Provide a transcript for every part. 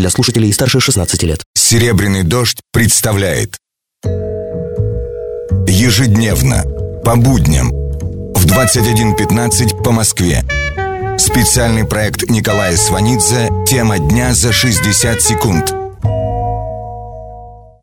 для слушателей старше 16 лет. «Серебряный дождь» представляет Ежедневно, по будням, в 21.15 по Москве. Специальный проект Николая Сванидзе «Тема дня за 60 секунд».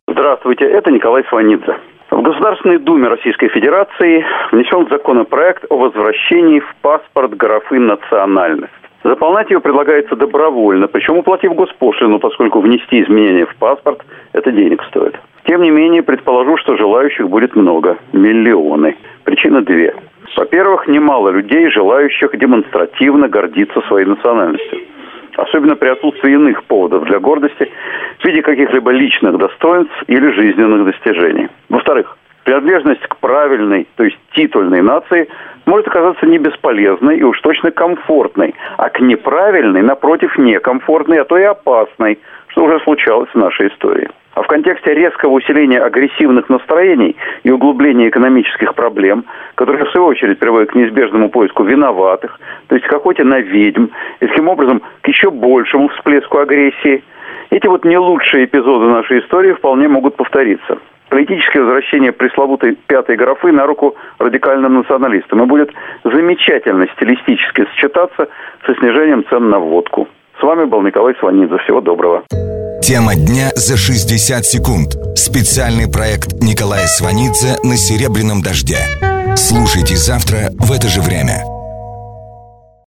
Здравствуйте, это Николай Сванидзе. В Государственной Думе Российской Федерации внесен законопроект о возвращении в паспорт графы «национальность». Заполнять ее предлагается добровольно, причем уплатив госпошлину, поскольку внести изменения в паспорт – это денег стоит. Тем не менее, предположу, что желающих будет много – миллионы. Причина две. Во-первых, немало людей, желающих демонстративно гордиться своей национальностью. Особенно при отсутствии иных поводов для гордости в виде каких-либо личных достоинств или жизненных достижений. Во-вторых, принадлежность к правильной, то есть титульной нации может оказаться не бесполезной и уж точно комфортной, а к неправильной, напротив, некомфортной, а то и опасной, что уже случалось в нашей истории. А в контексте резкого усиления агрессивных настроений и углубления экономических проблем, которые в свою очередь приводят к неизбежному поиску виноватых, то есть к охоте на ведьм, и таким образом к еще большему всплеску агрессии, эти вот не лучшие эпизоды нашей истории вполне могут повториться политическое возвращение пресловутой пятой графы на руку радикальным националистам и будет замечательно стилистически сочетаться со снижением цен на водку. С вами был Николай Сванидзе. Всего доброго. Тема дня за 60 секунд. Специальный проект Николая Сванидзе на «Серебряном дожде». Слушайте завтра в это же время.